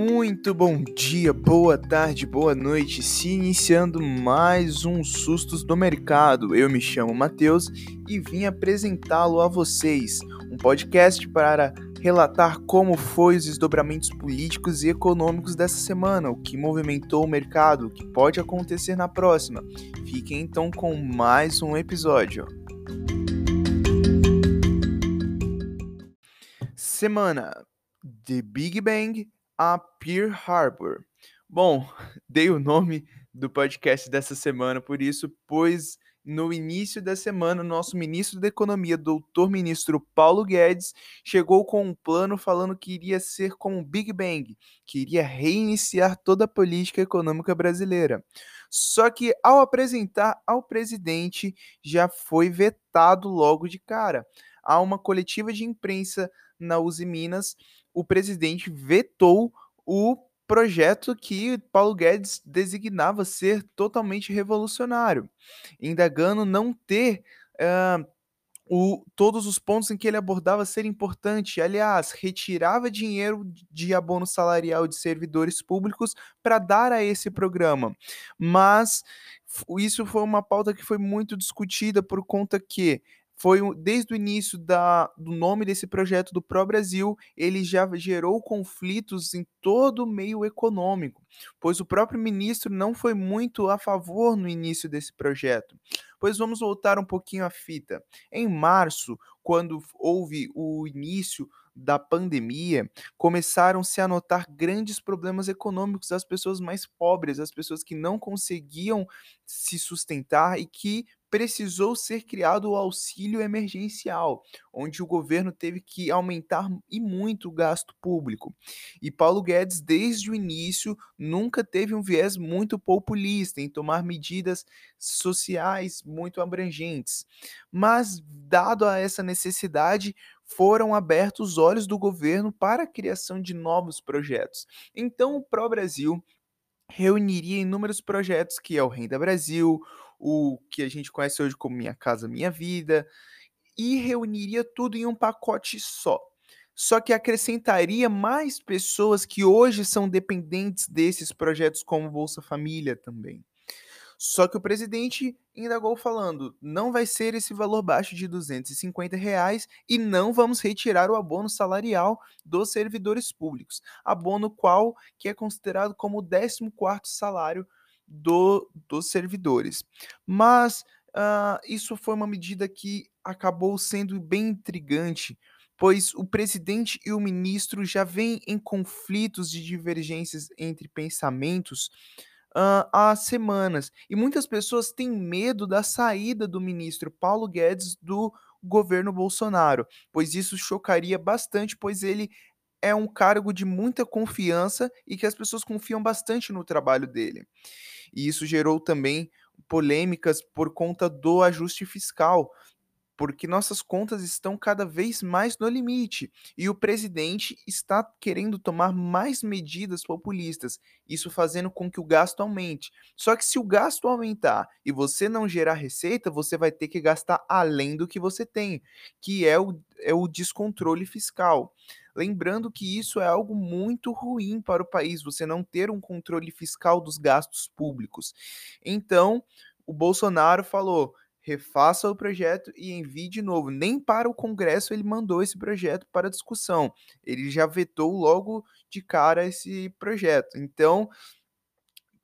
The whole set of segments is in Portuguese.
Muito bom dia, boa tarde, boa noite. Se iniciando mais um Sustos do Mercado. Eu me chamo Matheus e vim apresentá-lo a vocês. Um podcast para relatar como foi os desdobramentos políticos e econômicos dessa semana, o que movimentou o mercado, o que pode acontecer na próxima. Fiquem então com mais um episódio. Semana The Big Bang a Pearl Harbor. Bom, dei o nome do podcast dessa semana por isso, pois no início da semana, o nosso ministro da Economia, doutor ministro Paulo Guedes, chegou com um plano falando que iria ser como um Big Bang, que iria reiniciar toda a política econômica brasileira. Só que ao apresentar ao presidente, já foi vetado logo de cara. Há uma coletiva de imprensa na Uzi Minas, o presidente vetou o projeto que Paulo Guedes designava ser totalmente revolucionário, indagando não ter uh, o, todos os pontos em que ele abordava ser importante. Aliás, retirava dinheiro de abono salarial de servidores públicos para dar a esse programa. Mas isso foi uma pauta que foi muito discutida por conta que foi desde o início da, do nome desse projeto do Pro Brasil, ele já gerou conflitos em todo o meio econômico, pois o próprio ministro não foi muito a favor no início desse projeto. Pois vamos voltar um pouquinho à fita. Em março, quando houve o início da pandemia, começaram-se a notar grandes problemas econômicos das pessoas mais pobres, as pessoas que não conseguiam se sustentar e que precisou ser criado o auxílio emergencial, onde o governo teve que aumentar e muito o gasto público. E Paulo Guedes, desde o início, nunca teve um viés muito populista em tomar medidas sociais muito abrangentes. Mas, dado a essa necessidade, foram abertos os olhos do governo para a criação de novos projetos. Então, o Pro Brasil reuniria inúmeros projetos que é o Renda Brasil, o que a gente conhece hoje como Minha Casa Minha Vida, e reuniria tudo em um pacote só. Só que acrescentaria mais pessoas que hoje são dependentes desses projetos, como Bolsa Família também. Só que o presidente indagou falando: não vai ser esse valor baixo de 250 reais e não vamos retirar o abono salarial dos servidores públicos. Abono qual que é considerado como o 14 salário do, dos servidores. Mas uh, isso foi uma medida que acabou sendo bem intrigante, pois o presidente e o ministro já vêm em conflitos de divergências entre pensamentos uh, há semanas. E muitas pessoas têm medo da saída do ministro Paulo Guedes do governo Bolsonaro, pois isso chocaria bastante, pois ele é um cargo de muita confiança e que as pessoas confiam bastante no trabalho dele e isso gerou também polêmicas por conta do ajuste fiscal, porque nossas contas estão cada vez mais no limite e o presidente está querendo tomar mais medidas populistas, isso fazendo com que o gasto aumente. Só que se o gasto aumentar e você não gerar receita, você vai ter que gastar além do que você tem, que é o, é o descontrole fiscal. Lembrando que isso é algo muito ruim para o país, você não ter um controle fiscal dos gastos públicos. Então, o Bolsonaro falou: refaça o projeto e envie de novo. Nem para o Congresso ele mandou esse projeto para discussão. Ele já vetou logo de cara esse projeto. Então,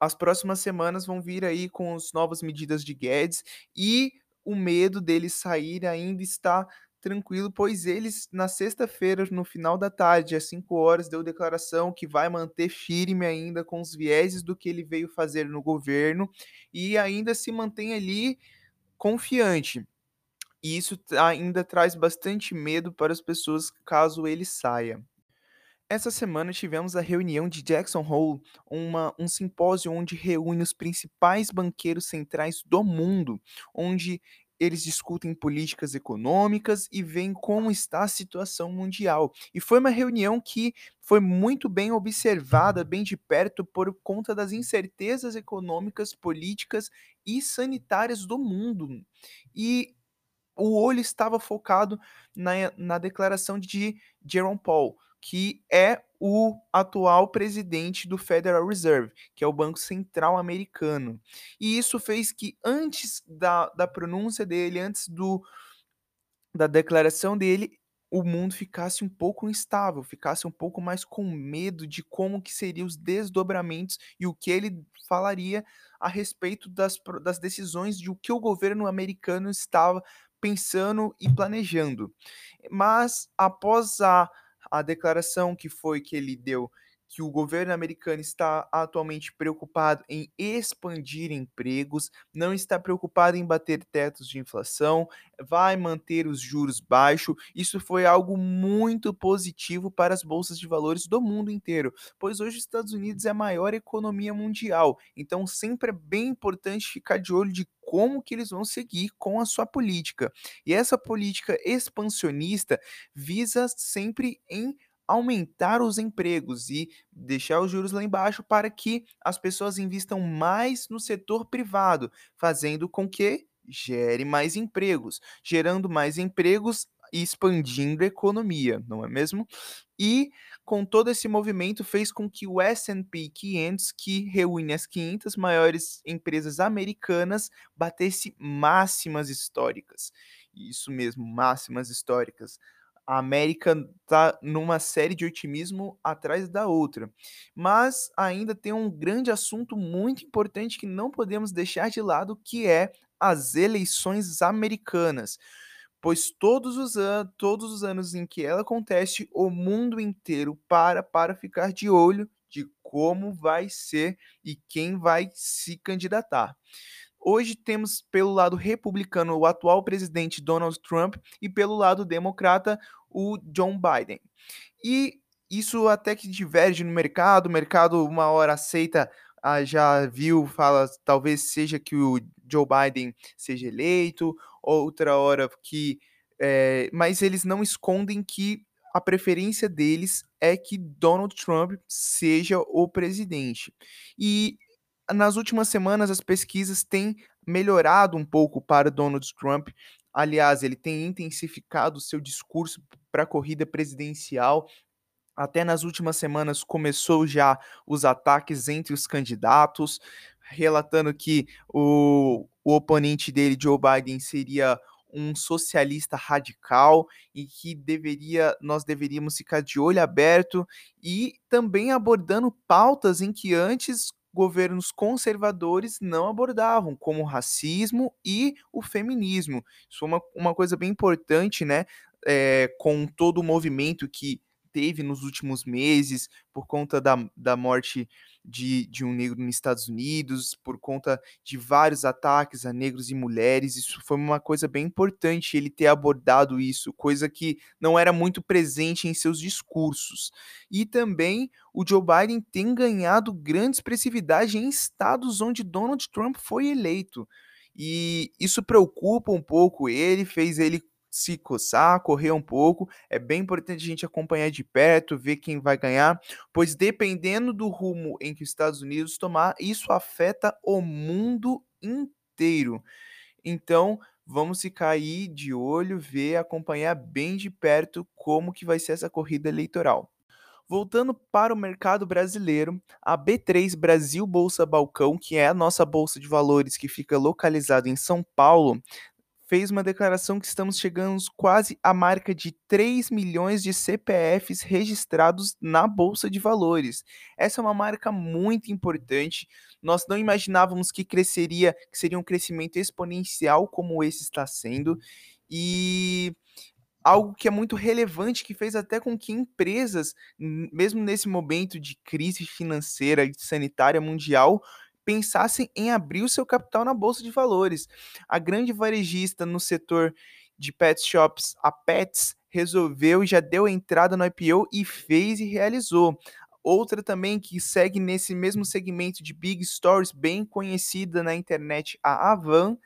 as próximas semanas vão vir aí com as novas medidas de Guedes e o medo dele sair ainda está tranquilo, pois eles, na sexta-feira, no final da tarde, às 5 horas, deu declaração que vai manter firme ainda com os vieses do que ele veio fazer no governo e ainda se mantém ali confiante. E isso ainda traz bastante medo para as pessoas caso ele saia. Essa semana tivemos a reunião de Jackson Hole, uma, um simpósio onde reúne os principais banqueiros centrais do mundo, onde eles discutem políticas econômicas e veem como está a situação mundial. E foi uma reunião que foi muito bem observada, bem de perto, por conta das incertezas econômicas, políticas e sanitárias do mundo. E o olho estava focado na, na declaração de Jerome Paul, que é o atual presidente do Federal Reserve, que é o Banco Central Americano. E isso fez que antes da, da pronúncia dele, antes do, da declaração dele, o mundo ficasse um pouco instável, ficasse um pouco mais com medo de como que seriam os desdobramentos e o que ele falaria a respeito das, das decisões de o que o governo americano estava pensando e planejando. Mas após a, a declaração que foi que ele deu que o governo americano está atualmente preocupado em expandir empregos, não está preocupado em bater tetos de inflação, vai manter os juros baixos. Isso foi algo muito positivo para as bolsas de valores do mundo inteiro, pois hoje os Estados Unidos é a maior economia mundial. Então sempre é bem importante ficar de olho de como que eles vão seguir com a sua política. E essa política expansionista visa sempre em aumentar os empregos e deixar os juros lá embaixo para que as pessoas investam mais no setor privado, fazendo com que gere mais empregos, gerando mais empregos e expandindo a economia, não é mesmo? E com todo esse movimento fez com que o S&P 500, que reúne as 500 maiores empresas americanas, batesse máximas históricas. Isso mesmo, máximas históricas a América está numa série de otimismo atrás da outra. Mas ainda tem um grande assunto muito importante que não podemos deixar de lado, que é as eleições americanas. Pois todos os, an todos os anos em que ela acontece, o mundo inteiro para para ficar de olho de como vai ser e quem vai se candidatar. Hoje temos pelo lado republicano o atual presidente Donald Trump e pelo lado democrata o John Biden. E isso até que diverge no mercado, o mercado uma hora aceita, ah, já viu, fala talvez seja que o Joe Biden seja eleito, outra hora que. É, mas eles não escondem que a preferência deles é que Donald Trump seja o presidente. E nas últimas semanas as pesquisas têm melhorado um pouco para Donald Trump. Aliás, ele tem intensificado seu discurso para a corrida presidencial. Até nas últimas semanas começou já os ataques entre os candidatos, relatando que o, o oponente dele, Joe Biden, seria um socialista radical e que deveria nós deveríamos ficar de olho aberto e também abordando pautas em que antes governos conservadores não abordavam, como o racismo e o feminismo. Isso foi uma, uma coisa bem importante, né? É, com todo o movimento que teve nos últimos meses por conta da, da morte de, de um negro nos Estados Unidos, por conta de vários ataques a negros e mulheres. Isso foi uma coisa bem importante ele ter abordado isso, coisa que não era muito presente em seus discursos. E também o Joe Biden tem ganhado grande expressividade em estados onde Donald Trump foi eleito. E isso preocupa um pouco ele, fez ele se coçar, correr um pouco. É bem importante a gente acompanhar de perto, ver quem vai ganhar, pois dependendo do rumo em que os Estados Unidos tomar, isso afeta o mundo inteiro. Então, vamos ficar aí de olho, ver, acompanhar bem de perto como que vai ser essa corrida eleitoral. Voltando para o mercado brasileiro, a B3 Brasil Bolsa Balcão, que é a nossa bolsa de valores que fica localizada em São Paulo, fez uma declaração que estamos chegando quase à marca de 3 milhões de CPFs registrados na Bolsa de Valores. Essa é uma marca muito importante. Nós não imaginávamos que cresceria, que seria um crescimento exponencial como esse está sendo. E algo que é muito relevante, que fez até com que empresas, mesmo nesse momento de crise financeira e sanitária mundial, pensassem em abrir o seu capital na bolsa de valores. A grande varejista no setor de pet shops, a Pets, resolveu e já deu entrada no IPO e fez e realizou. Outra também que segue nesse mesmo segmento de big stores, bem conhecida na internet, a Avan,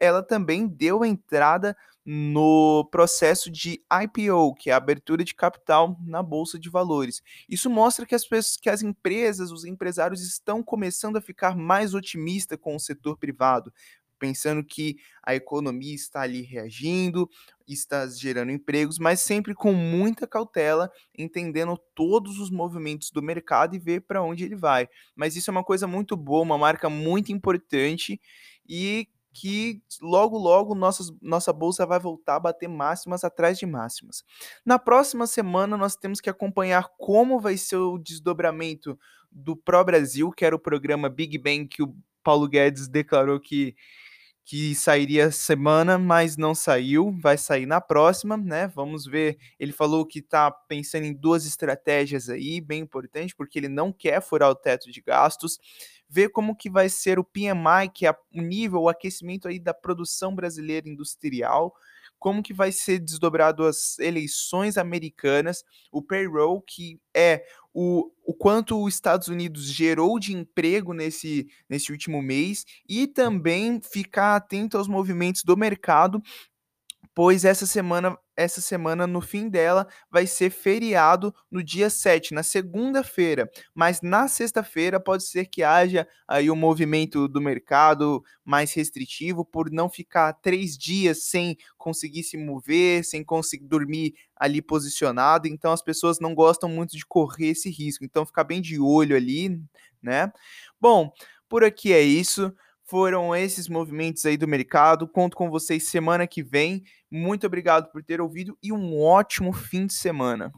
ela também deu entrada no processo de IPO, que é a abertura de capital na bolsa de valores. Isso mostra que as, pessoas, que as empresas, os empresários estão começando a ficar mais otimistas com o setor privado, pensando que a economia está ali reagindo, está gerando empregos, mas sempre com muita cautela, entendendo todos os movimentos do mercado e ver para onde ele vai. Mas isso é uma coisa muito boa, uma marca muito importante e que logo, logo nossas, nossa bolsa vai voltar a bater máximas atrás de máximas. Na próxima semana, nós temos que acompanhar como vai ser o desdobramento do Pro Brasil, que era o programa Big Bang que o Paulo Guedes declarou que que sairia semana, mas não saiu, vai sair na próxima, né? Vamos ver. Ele falou que está pensando em duas estratégias aí, bem importante, porque ele não quer furar o teto de gastos. Ver como que vai ser o PMI, que é o nível, o aquecimento aí da produção brasileira industrial, como que vai ser desdobrado as eleições americanas, o payroll, que é o, o quanto os Estados Unidos gerou de emprego nesse, nesse último mês e também ficar atento aos movimentos do mercado, pois essa semana essa semana, no fim dela, vai ser feriado no dia 7, na segunda-feira. Mas na sexta-feira pode ser que haja aí um movimento do mercado mais restritivo por não ficar três dias sem conseguir se mover, sem conseguir dormir ali posicionado. Então as pessoas não gostam muito de correr esse risco. Então ficar bem de olho ali, né? Bom, por aqui é isso foram esses movimentos aí do mercado. Conto com vocês semana que vem. Muito obrigado por ter ouvido e um ótimo fim de semana.